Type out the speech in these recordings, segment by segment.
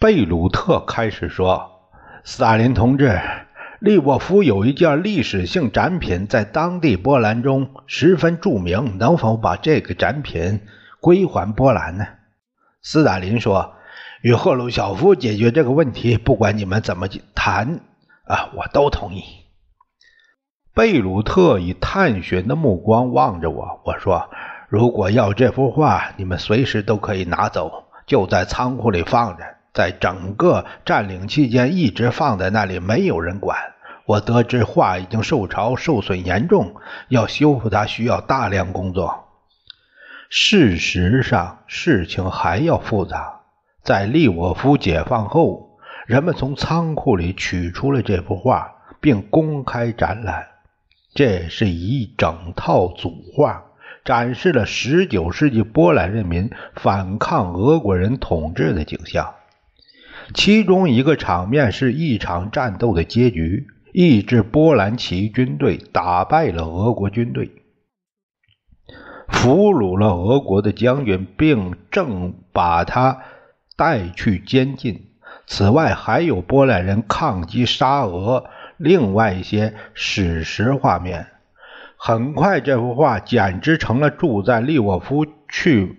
贝鲁特开始说：“斯大林同志，利沃夫有一件历史性展品，在当地波兰中十分著名，能否把这个展品归还波兰呢？”斯大林说：“与赫鲁晓夫解决这个问题，不管你们怎么谈，啊，我都同意。”贝鲁特以探寻的目光望着我，我说：“如果要这幅画，你们随时都可以拿走，就在仓库里放着。”在整个占领期间一直放在那里，没有人管。我得知画已经受潮，受损严重，要修复它需要大量工作。事实上，事情还要复杂。在利沃夫解放后，人们从仓库里取出了这幅画，并公开展览。这是一整套组画，展示了19世纪波兰人民反抗俄国人统治的景象。其中一个场面是一场战斗的结局，一支波兰起义军队打败了俄国军队，俘虏了俄国的将军，并正把他带去监禁。此外，还有波兰人抗击沙俄，另外一些史实画面。很快，这幅画简直成了住在利沃夫去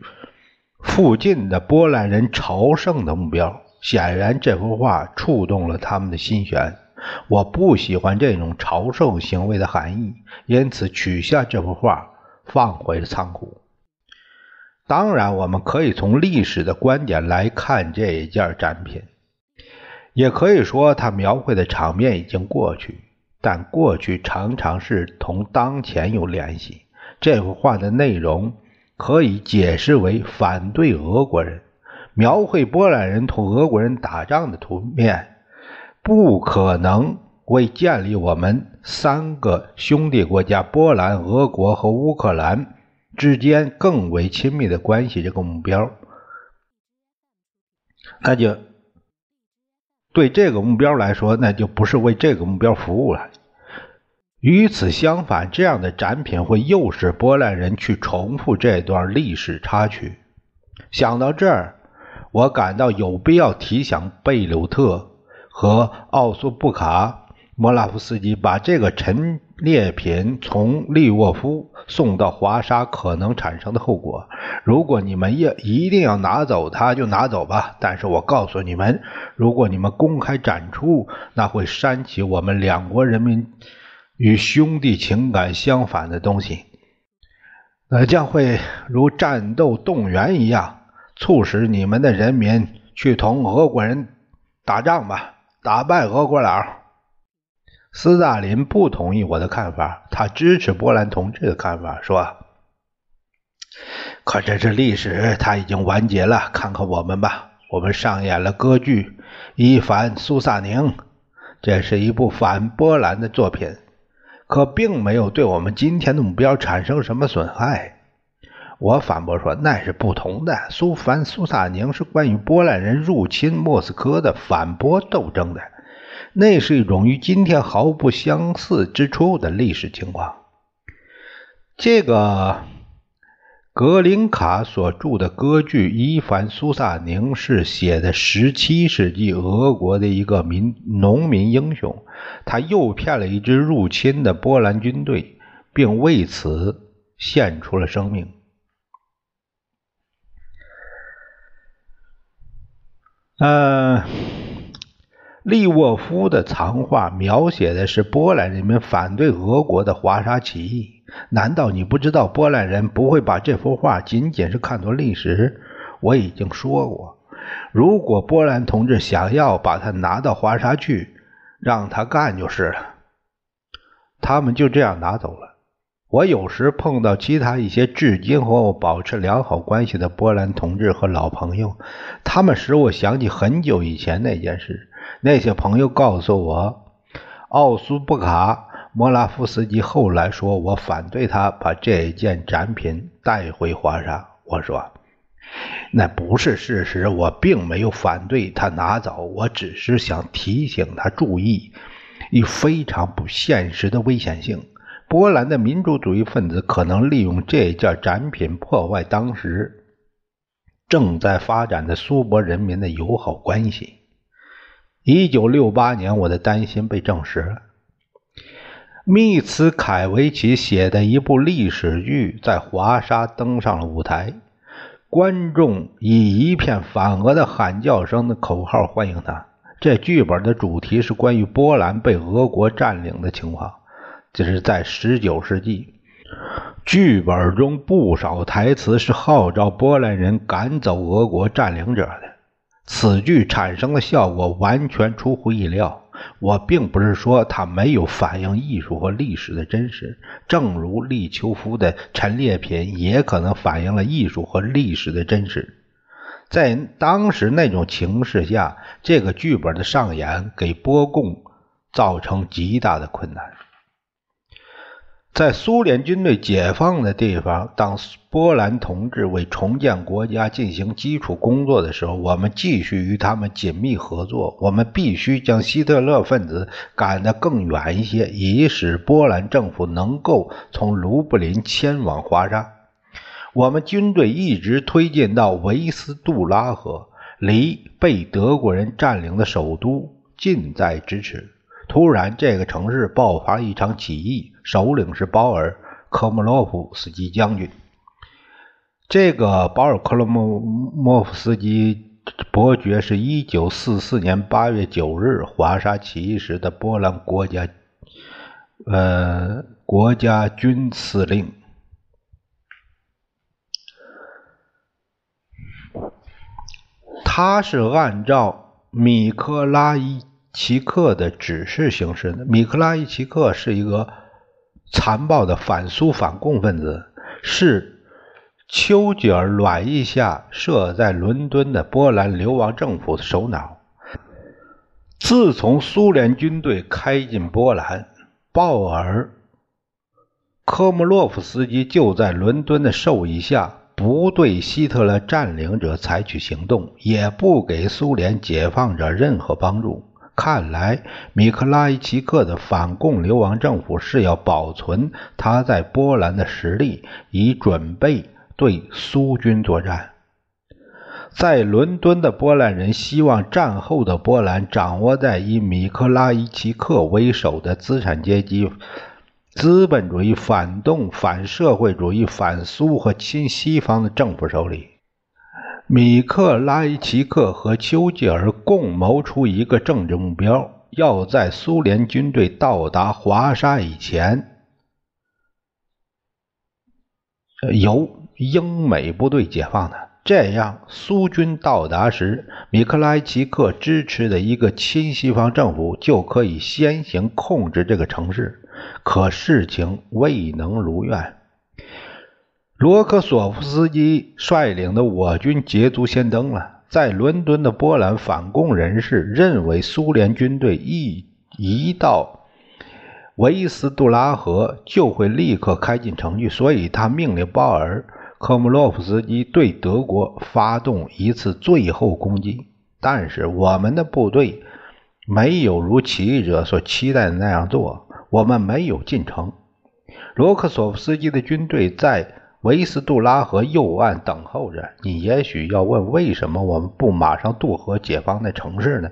附近的波兰人朝圣的目标。显然，这幅画触动了他们的心弦。我不喜欢这种朝圣行为的含义，因此取下这幅画，放回了仓库。当然，我们可以从历史的观点来看这一件展品，也可以说它描绘的场面已经过去。但过去常常是同当前有联系。这幅画的内容可以解释为反对俄国人。描绘波兰人同俄国人打仗的图面，不可能为建立我们三个兄弟国家——波兰、俄国和乌克兰之间更为亲密的关系这个目标，那就对这个目标来说，那就不是为这个目标服务了。与此相反，这样的展品会诱使波兰人去重复这段历史插曲。想到这儿。我感到有必要提醒贝鲁特和奥苏布卡莫拉夫斯基把这个陈列品从利沃夫送到华沙可能产生的后果。如果你们要一定要拿走它，就拿走吧。但是我告诉你们，如果你们公开展出，那会煽起我们两国人民与兄弟情感相反的东西，呃，将会如战斗动员一样。促使你们的人民去同俄国人打仗吧，打败俄国佬。斯大林不同意我的看法，他支持波兰同志的看法，说：“可这是历史，它已经完结了。看看我们吧，我们上演了歌剧《伊凡苏萨宁》，这是一部反波兰的作品，可并没有对我们今天的目标产生什么损害。”我反驳说，那是不同的。苏凡苏萨宁是关于波兰人入侵莫斯科的反波斗争的，那是一种与今天毫不相似之处的历史情况。这个格林卡所著的歌剧《伊凡苏萨宁》是写的十七世纪俄国的一个民农民英雄，他诱骗了一支入侵的波兰军队，并为此献出了生命。呃，利沃夫的藏画描写的是波兰人民反对俄国的华沙起义。难道你不知道波兰人不会把这幅画仅仅是看作历史？我已经说过，如果波兰同志想要把它拿到华沙去，让他干就是了。他们就这样拿走了。我有时碰到其他一些至今和我保持良好关系的波兰同志和老朋友，他们使我想起很久以前那件事。那些朋友告诉我，奥苏布卡莫拉夫斯基后来说我反对他把这件展品带回华沙。我说那不是事实，我并没有反对他拿走，我只是想提醒他注意一非常不现实的危险性。波兰的民主主义分子可能利用这件展品破坏当时正在发展的苏波人民的友好关系。一九六八年，我的担心被证实了。密茨凯维奇写的一部历史剧在华沙登上了舞台，观众以一片反俄的喊叫声的口号欢迎他。这剧本的主题是关于波兰被俄国占领的情况。这是在十九世纪，剧本中不少台词是号召波兰人赶走俄国占领者的。此剧产生的效果完全出乎意料。我并不是说它没有反映艺术和历史的真实，正如利丘夫的陈列品也可能反映了艺术和历史的真实。在当时那种情势下，这个剧本的上演给波贡造成极大的困难。在苏联军队解放的地方，当波兰同志为重建国家进行基础工作的时候，我们继续与他们紧密合作。我们必须将希特勒分子赶得更远一些，以使波兰政府能够从卢布林迁往华沙。我们军队一直推进到维斯杜拉河，离被德国人占领的首都近在咫尺。突然，这个城市爆发一场起义，首领是保尔·科莫洛夫斯基将军。这个保尔·克洛莫莫夫斯基伯爵是一九四四年八月九日华沙起义时的波兰国家呃国家军司令。他是按照米克拉伊。奇克的指示行事的米克拉伊奇克是一个残暴的反苏反共分子，是丘吉尔软意下设在伦敦的波兰流亡政府的首脑。自从苏联军队开进波兰，鲍尔科莫洛夫斯基就在伦敦的授意下，不对希特勒占领者采取行动，也不给苏联解放者任何帮助。看来，米克拉伊奇克的反共流亡政府是要保存他在波兰的实力，以准备对苏军作战。在伦敦的波兰人希望战后的波兰掌握在以米克拉伊奇克为首的资产阶级、资本主义反动、反社会主义、反苏和亲西方的政府手里。米克拉伊奇克和丘吉尔共谋出一个政治目标：要在苏联军队到达华沙以前，由英美部队解放的。这样，苏军到达时，米克拉伊奇克支持的一个亲西方政府就可以先行控制这个城市。可事情未能如愿。罗科索夫斯基率领的我军捷足先登了。在伦敦的波兰反共人士认为，苏联军队一一到维斯杜拉河就会立刻开进城去，所以他命令鲍尔科姆洛夫斯基对德国发动一次最后攻击。但是我们的部队没有如起义者所期待的那样做，我们没有进城。罗克索夫斯基的军队在。维斯杜拉河右岸等候着。你也许要问，为什么我们不马上渡河解放那城市呢？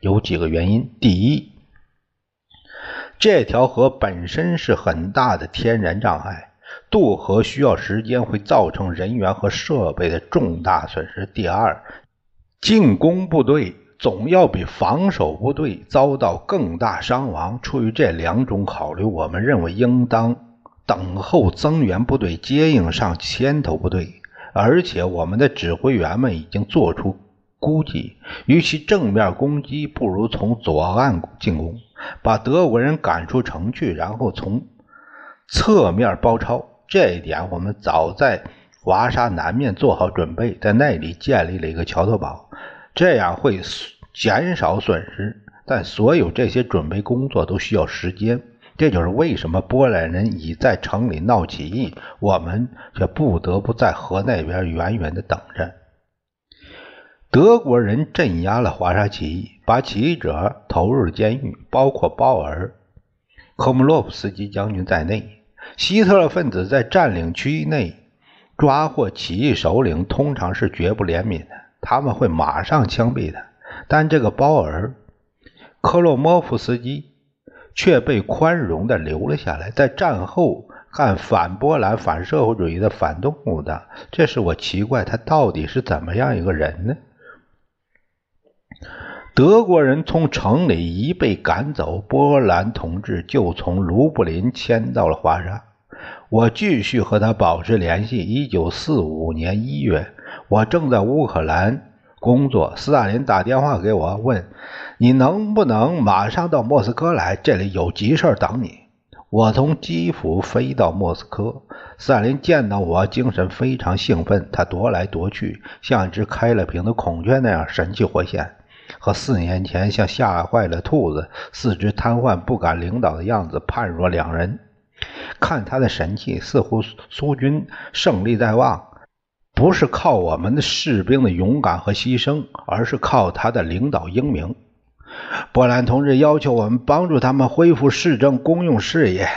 有几个原因。第一，这条河本身是很大的天然障碍，渡河需要时间，会造成人员和设备的重大损失。第二，进攻部队总要比防守部队遭到更大伤亡。出于这两种考虑，我们认为应当。等候增援部队接应上牵头部队，而且我们的指挥员们已经做出估计：与其正面攻击，不如从左岸进攻，把德国人赶出城去，然后从侧面包抄。这一点我们早在华沙南面做好准备，在那里建立了一个桥头堡，这样会减少损失。但所有这些准备工作都需要时间，这就是为什么波兰人已在城里闹起义，我们却不得不在河那边远远的等着。德国人镇压了华沙起义，把起义者投入了监狱，包括鲍尔、科姆洛夫斯基将军在内。希特勒分子在占领区内抓获起义首领，通常是绝不怜悯的，他们会马上枪毙的。但这个鲍尔。克洛莫夫斯基却被宽容地留了下来，在战后干反波兰、反社会主义的反动的，这是我奇怪他到底是怎么样一个人呢？德国人从城里一被赶走，波兰同志就从卢布林迁到了华沙。我继续和他保持联系。一九四五年一月，我正在乌克兰。工作，斯大林打电话给我，问你能不能马上到莫斯科来，这里有急事等你。我从基辅飞到莫斯科，斯大林见到我，精神非常兴奋，他踱来踱去，像一只开了屏的孔雀那样神气活现，和四年前像吓坏了兔子、四肢瘫痪、不敢领导的样子判若两人。看他的神气，似乎苏军胜利在望。不是靠我们的士兵的勇敢和牺牲，而是靠他的领导英明。波兰同志要求我们帮助他们恢复市政公用事业，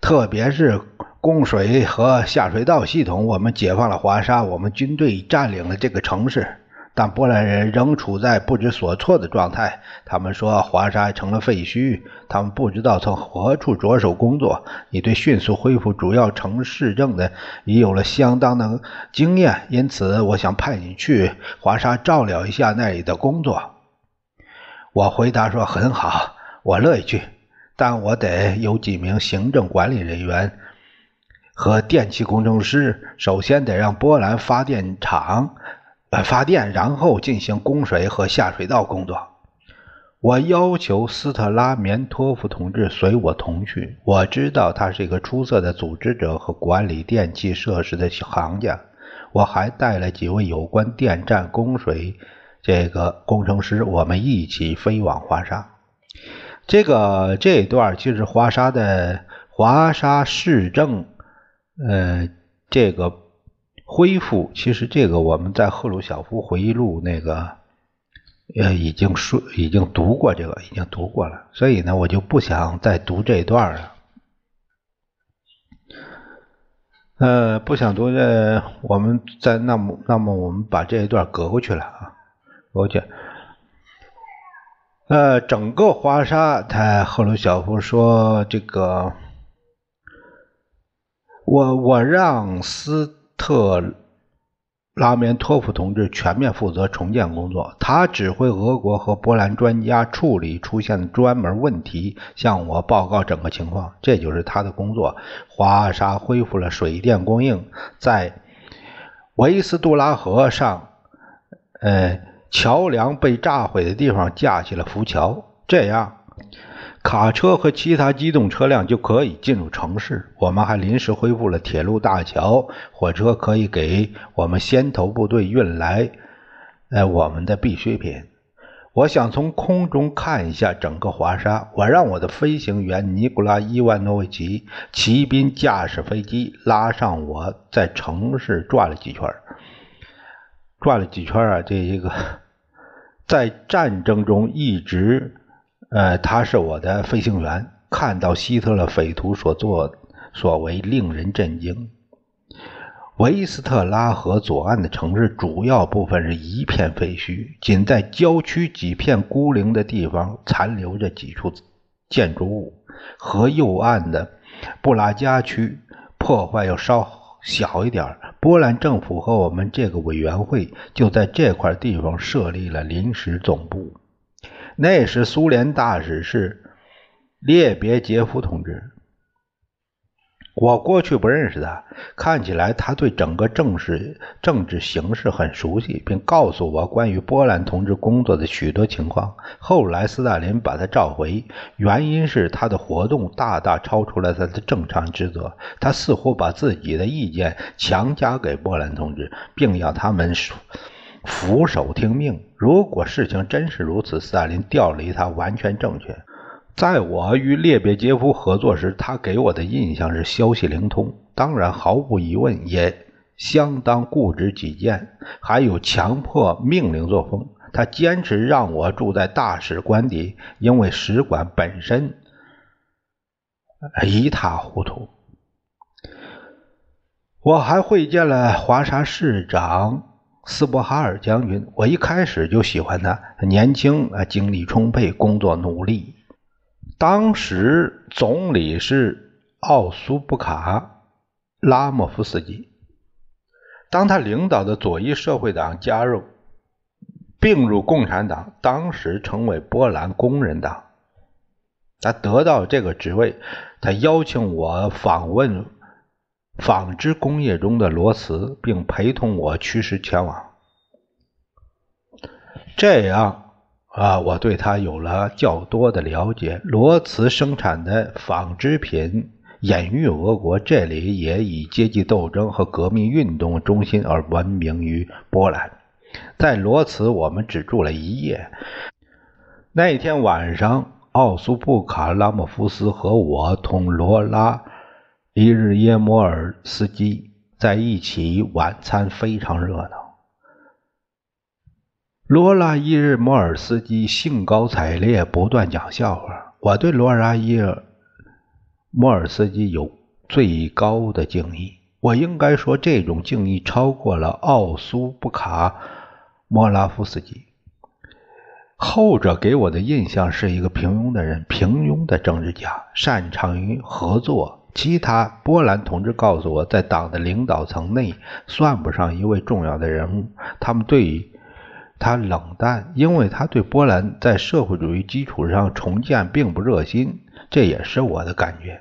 特别是供水和下水道系统。我们解放了华沙，我们军队占领了这个城市。但波兰人仍处在不知所措的状态。他们说华沙成了废墟，他们不知道从何处着手工作。你对迅速恢复主要城市政的已有了相当的经验，因此我想派你去华沙照料一下那里的工作。我回答说：“很好，我乐意去，但我得有几名行政管理人员和电气工程师。首先得让波兰发电厂。”发电，然后进行供水和下水道工作。我要求斯特拉棉托夫同志随我同去。我知道他是一个出色的组织者和管理电气设施的行家。我还带了几位有关电站供水这个工程师，我们一起飞往华沙。这个这一段就是华沙的华沙市政，呃，这个。恢复，其实这个我们在赫鲁晓夫回忆录那个，呃，已经说已经读过这个，已经读过了，所以呢，我就不想再读这一段了。呃，不想读这，我们再那么那么我们把这一段隔过去了啊，过去。呃，整个华沙，他赫鲁晓夫说这个，我我让斯。特拉棉托夫同志全面负责重建工作，他指挥俄国和波兰专家处理出现的专门问题，向我报告整个情况。这就是他的工作。华沙恢复了水电供应，在维斯杜拉河上，呃，桥梁被炸毁的地方架起了浮桥，这样。卡车和其他机动车辆就可以进入城市。我们还临时恢复了铁路大桥，火车可以给我们先头部队运来，呃，我们的必需品。我想从空中看一下整个华沙。我让我的飞行员尼古拉伊万诺维奇骑兵驾驶飞机拉上我，在城市转了几圈转了几圈啊！这一个在战争中一直。呃，他是我的飞行员。看到希特勒匪徒所作所为，令人震惊。维斯特拉河左岸的城市主要部分是一片废墟，仅在郊区几片孤零的地方残留着几处建筑物。河右岸的布拉加区破坏要稍小一点。波兰政府和我们这个委员会就在这块地方设立了临时总部。那时，苏联大使是列别杰夫同志。我过去不认识他，看起来他对整个政治政治形势很熟悉，并告诉我关于波兰同志工作的许多情况。后来斯大林把他召回，原因是他的活动大大超出了他的正常职责。他似乎把自己的意见强加给波兰同志，并要他们说俯首听命。如果事情真是如此，斯大林调离他完全正确。在我与列别杰夫合作时，他给我的印象是消息灵通，当然毫无疑问也相当固执己见，还有强迫命令作风。他坚持让我住在大使馆里，因为使馆本身一塌糊涂。我还会见了华沙市长斯波哈尔将军，我一开始就喜欢他，年轻啊，精力充沛，工作努力。当时总理是奥苏布卡拉莫夫斯基。当他领导的左翼社会党加入并入共产党，当时成为波兰工人党。他得到这个职位，他邀请我访问纺织工业中的罗茨，并陪同我驱使前往。这样。啊，我对他有了较多的了解。罗茨生产的纺织品隐喻俄国，这里也以阶级斗争和革命运动中心而闻名于波兰。在罗茨，我们只住了一夜。那天晚上，奥苏布卡拉莫夫斯和我同罗拉伊日耶摩尔斯基在一起晚餐，非常热闹。罗拉伊日莫尔斯基兴高采烈，不断讲笑话。我对罗拉伊日莫尔斯基有最高的敬意。我应该说，这种敬意超过了奥苏布卡莫拉夫斯基。后者给我的印象是一个平庸的人，平庸的政治家，擅长于合作。其他波兰同志告诉我，在党的领导层内算不上一位重要的人物。他们对于他冷淡，因为他对波兰在社会主义基础上重建并不热心，这也是我的感觉。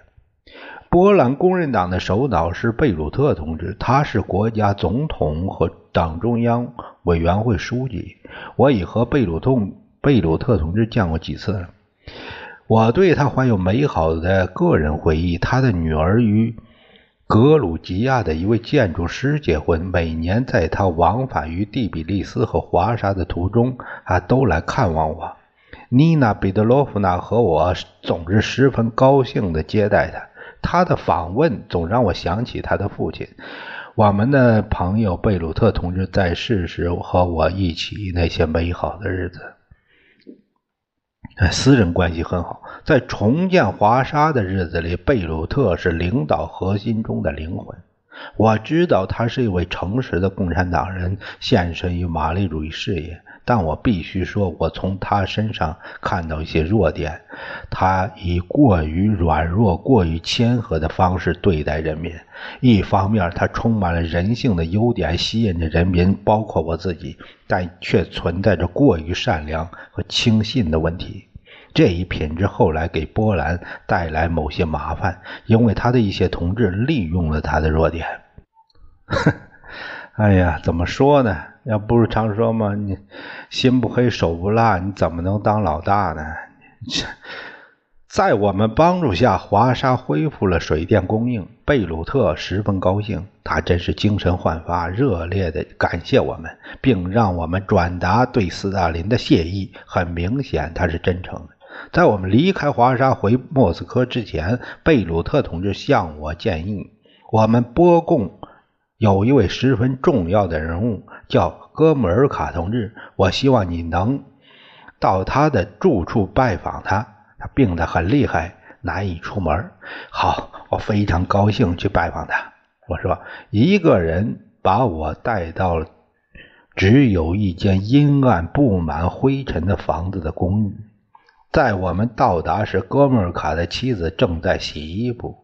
波兰工人党的首脑是贝鲁特同志，他是国家总统和党中央委员会书记。我已和贝鲁特贝鲁特同志见过几次了，我对他怀有美好的个人回忆。他的女儿与。格鲁吉亚的一位建筑师结婚，每年在他往返于第比利斯和华沙的途中，啊，都来看望我。妮娜·彼得罗夫娜和我总是十分高兴地接待他。他的访问总让我想起他的父亲。我们的朋友贝鲁特同志在世时和我一起那些美好的日子。私人关系很好，在重建华沙的日子里，贝鲁特是领导核心中的灵魂。我知道他是一位诚实的共产党人，献身于马列主义事业。但我必须说，我从他身上看到一些弱点。他以过于软弱、过于谦和的方式对待人民。一方面，他充满了人性的优点，吸引着人民，包括我自己，但却存在着过于善良和轻信的问题。这一品质后来给波兰带来某些麻烦，因为他的一些同志利用了他的弱点。哎呀，怎么说呢？要不是常说嘛，你心不黑手不辣，你怎么能当老大呢？在我们帮助下，华沙恢复了水电供应。贝鲁特十分高兴，他真是精神焕发，热烈地感谢我们，并让我们转达对斯大林的谢意。很明显，他是真诚的。在我们离开华沙回莫斯科之前，贝鲁特同志向我建议，我们波共有一位十分重要的人物，叫戈穆尔卡同志。我希望你能到他的住处拜访他。他病得很厉害，难以出门。好，我非常高兴去拜访他。我说，一个人把我带到了只有一间阴暗、布满灰尘的房子的公寓。在我们到达时，哥穆尔卡的妻子正在洗衣服。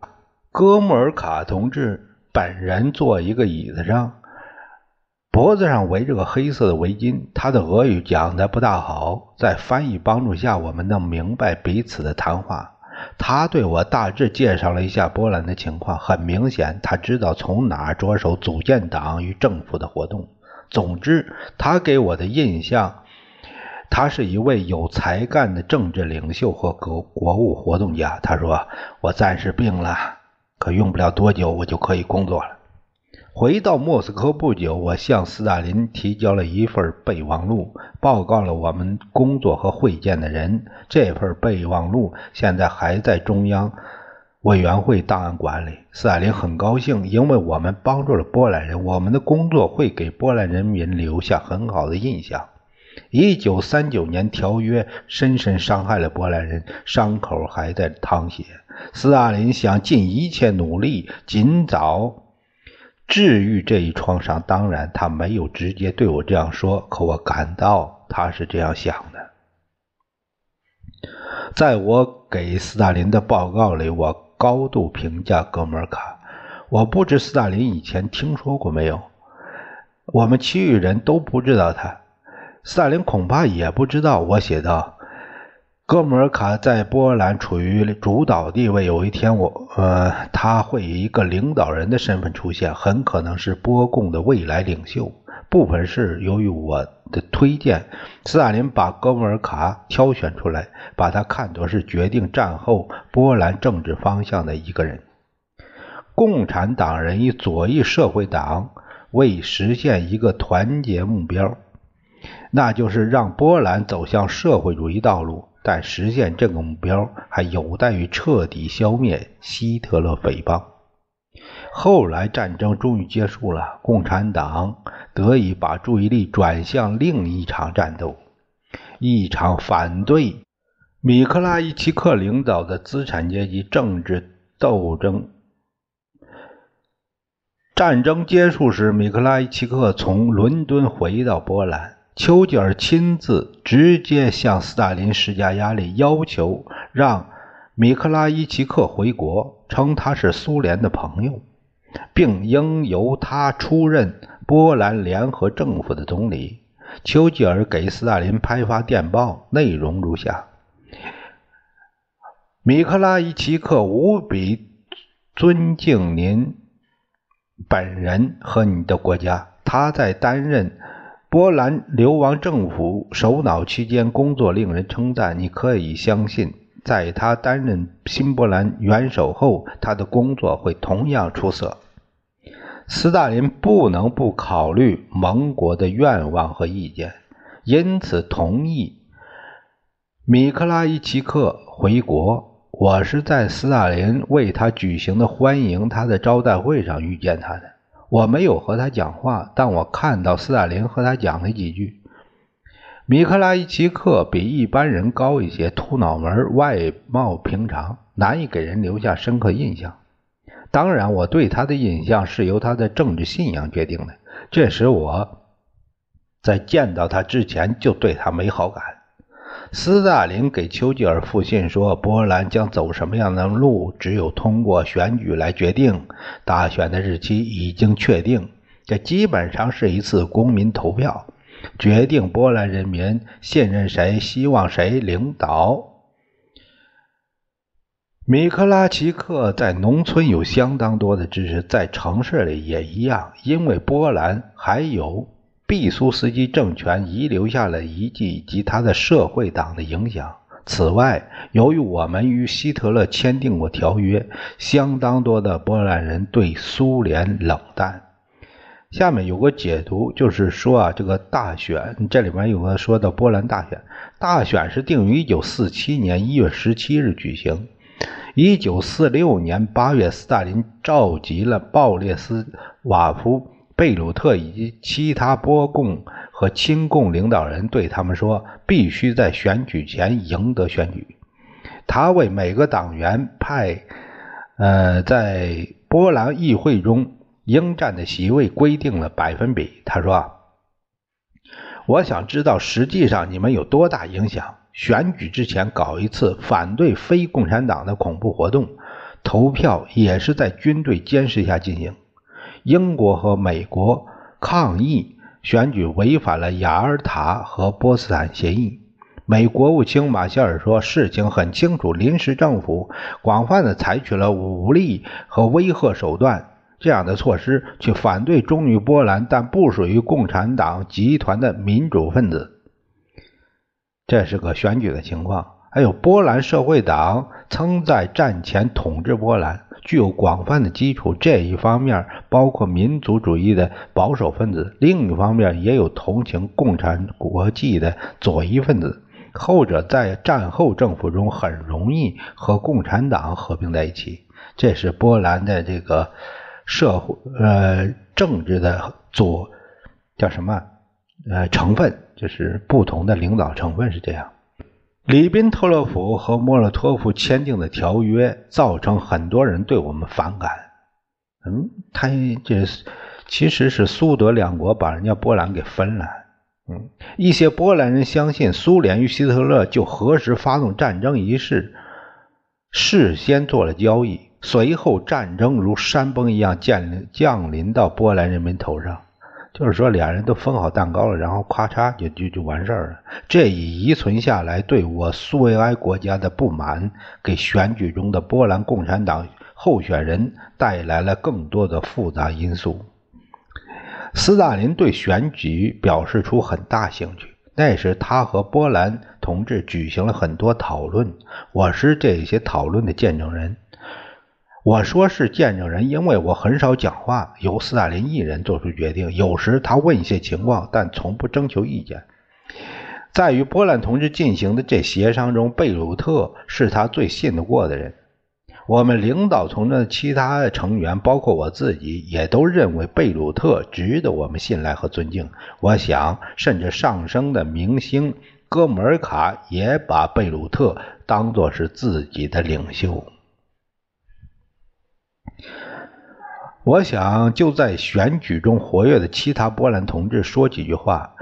哥穆尔卡同志本人坐一个椅子上，脖子上围着个黑色的围巾。他的俄语讲的不大好，在翻译帮助下，我们能明白彼此的谈话。他对我大致介绍了一下波兰的情况，很明显，他知道从哪着手组建党与政府的活动。总之，他给我的印象，他是一位有才干的政治领袖和国国务活动家。他说：“我暂时病了，可用不了多久，我就可以工作了。”回到莫斯科不久，我向斯大林提交了一份备忘录，报告了我们工作和会见的人。这份备忘录现在还在中央委员会档案馆里。斯大林很高兴，因为我们帮助了波兰人，我们的工作会给波兰人民留下很好的印象。一九三九年条约深深伤害了波兰人，伤口还在淌血。斯大林想尽一切努力，尽早。治愈这一创伤，当然他没有直接对我这样说，可我感到他是这样想的。在我给斯大林的报告里，我高度评价哥穆尔卡。我不知斯大林以前听说过没有，我们其余人都不知道他，斯大林恐怕也不知道。我写道。哥穆尔卡在波兰处于主导地位。有一天，我呃，他会以一个领导人的身份出现，很可能是波共的未来领袖。部分是由于我的推荐，斯大林把哥穆尔卡挑选出来，把他看作是决定战后波兰政治方向的一个人。共产党人以左翼社会党为实现一个团结目标，那就是让波兰走向社会主义道路。但实现这个目标还有待于彻底消灭希特勒匪帮。后来战争终于结束了，共产党得以把注意力转向另一场战斗，一场反对米克拉伊奇克领导的资产阶级政治斗争。战争结束时，米克拉伊奇克从伦敦回到波兰。丘吉尔亲自直接向斯大林施加压力，要求让米克拉伊奇克回国，称他是苏联的朋友，并应由他出任波兰联合政府的总理。丘吉尔给斯大林派发电报，内容如下：米克拉伊奇克无比尊敬您本人和你的国家，他在担任。波兰流亡政府首脑期间工作令人称赞，你可以相信，在他担任新波兰元首后，他的工作会同样出色。斯大林不能不考虑盟国的愿望和意见，因此同意米克拉伊奇克回国。我是在斯大林为他举行的欢迎他的招待会上遇见他的。我没有和他讲话，但我看到斯大林和他讲了几句。米克拉伊奇克比一般人高一些，秃脑门，外貌平常，难以给人留下深刻印象。当然，我对他的印象是由他的政治信仰决定的，这使我在见到他之前就对他没好感。斯大林给丘吉尔复信说：“波兰将走什么样的路，只有通过选举来决定。大选的日期已经确定，这基本上是一次公民投票，决定波兰人民信任谁，希望谁领导。”米克拉奇克在农村有相当多的支持，在城市里也一样，因为波兰还有。毕苏斯基政权遗留下了遗迹以及他的社会党的影响。此外，由于我们与希特勒签订过条约，相当多的波兰人对苏联冷淡。下面有个解读，就是说啊，这个大选这里面有个说的波兰大选，大选是定于一九四七年一月十七日举行。一九四六年八月，斯大林召集了鲍列斯瓦夫。贝鲁特以及其他波共和亲共领导人对他们说：“必须在选举前赢得选举。”他为每个党员派，呃，在波兰议会中应占的席位规定了百分比。他说：“我想知道实际上你们有多大影响。选举之前搞一次反对非共产党的恐怖活动，投票也是在军队监视下进行。”英国和美国抗议选举违反了雅尔塔和波茨坦协议。美国务卿马歇尔说：“事情很清楚，临时政府广泛的采取了武力和威吓手段这样的措施，去反对忠于波兰但不属于共产党集团的民主分子。这是个选举的情况。还有，波兰社会党曾在战前统治波兰。”具有广泛的基础，这一方面包括民族主义的保守分子，另一方面也有同情共产国际的左翼分子。后者在战后政府中很容易和共产党合并在一起。这是波兰的这个社会呃政治的左叫什么呃成分，就是不同的领导成分是这样。里宾特洛甫和莫洛托夫签订的条约，造成很多人对我们反感。嗯，他这其实是苏德两国把人家波兰给分了。嗯，一些波兰人相信苏联与希特勒就何时发动战争一事事先做了交易，随后战争如山崩一样降临降临到波兰人民头上。就是说，俩人都分好蛋糕了，然后咔嚓就就就完事儿了。这一遗存下来对我苏维埃国家的不满，给选举中的波兰共产党候选人带来了更多的复杂因素。斯大林对选举表示出很大兴趣，那时他和波兰同志举行了很多讨论，我是这些讨论的见证人。我说是见证人，因为我很少讲话，由斯大林一人做出决定。有时他问一些情况，但从不征求意见。在与波兰同志进行的这协商中，贝鲁特是他最信得过的人。我们领导层的其他成员，包括我自己，也都认为贝鲁特值得我们信赖和尊敬。我想，甚至上升的明星哥穆尔卡也把贝鲁特当作是自己的领袖。我想就在选举中活跃的其他波兰同志说几句话，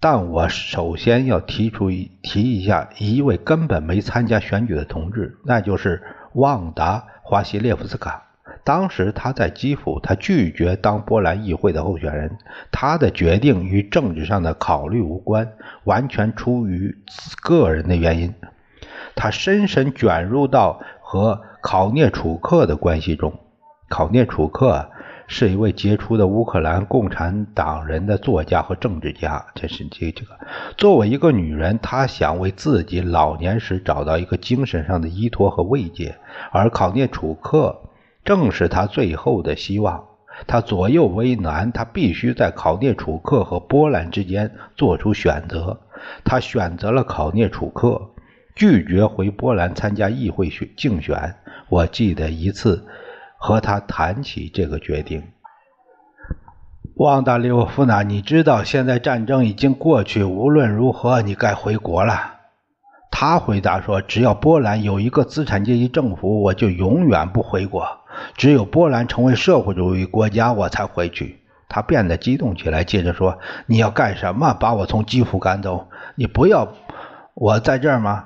但我首先要提出一提一下一位根本没参加选举的同志，那就是旺达·华西列夫斯卡。当时他在基辅，他拒绝当波兰议会的候选人，他的决定与政治上的考虑无关，完全出于个人的原因。他深深卷入到和考涅楚克的关系中。考涅楚克是一位杰出的乌克兰共产党人的作家和政治家。这是这这个，作为一个女人，她想为自己老年时找到一个精神上的依托和慰藉，而考涅楚克正是她最后的希望。她左右为难，她必须在考涅楚克和波兰之间做出选择。她选择了考涅楚克，拒绝回波兰参加议会选竞选。我记得一次。和他谈起这个决定，旺达利沃夫娜，你知道现在战争已经过去，无论如何你该回国了。他回答说：“只要波兰有一个资产阶级政府，我就永远不回国；只有波兰成为社会主义国家，我才回去。”他变得激动起来，接着说：“你要干什么？把我从基辅赶走？你不要我在这儿吗？”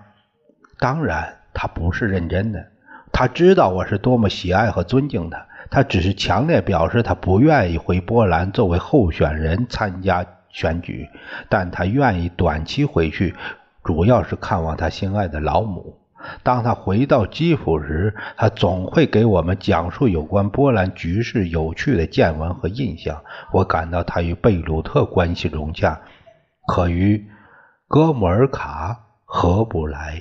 当然，他不是认真的。他知道我是多么喜爱和尊敬他，他只是强烈表示他不愿意回波兰作为候选人参加选举，但他愿意短期回去，主要是看望他心爱的老母。当他回到基辅时，他总会给我们讲述有关波兰局势有趣的见闻和印象。我感到他与贝鲁特关系融洽，可与哥穆尔卡合不来。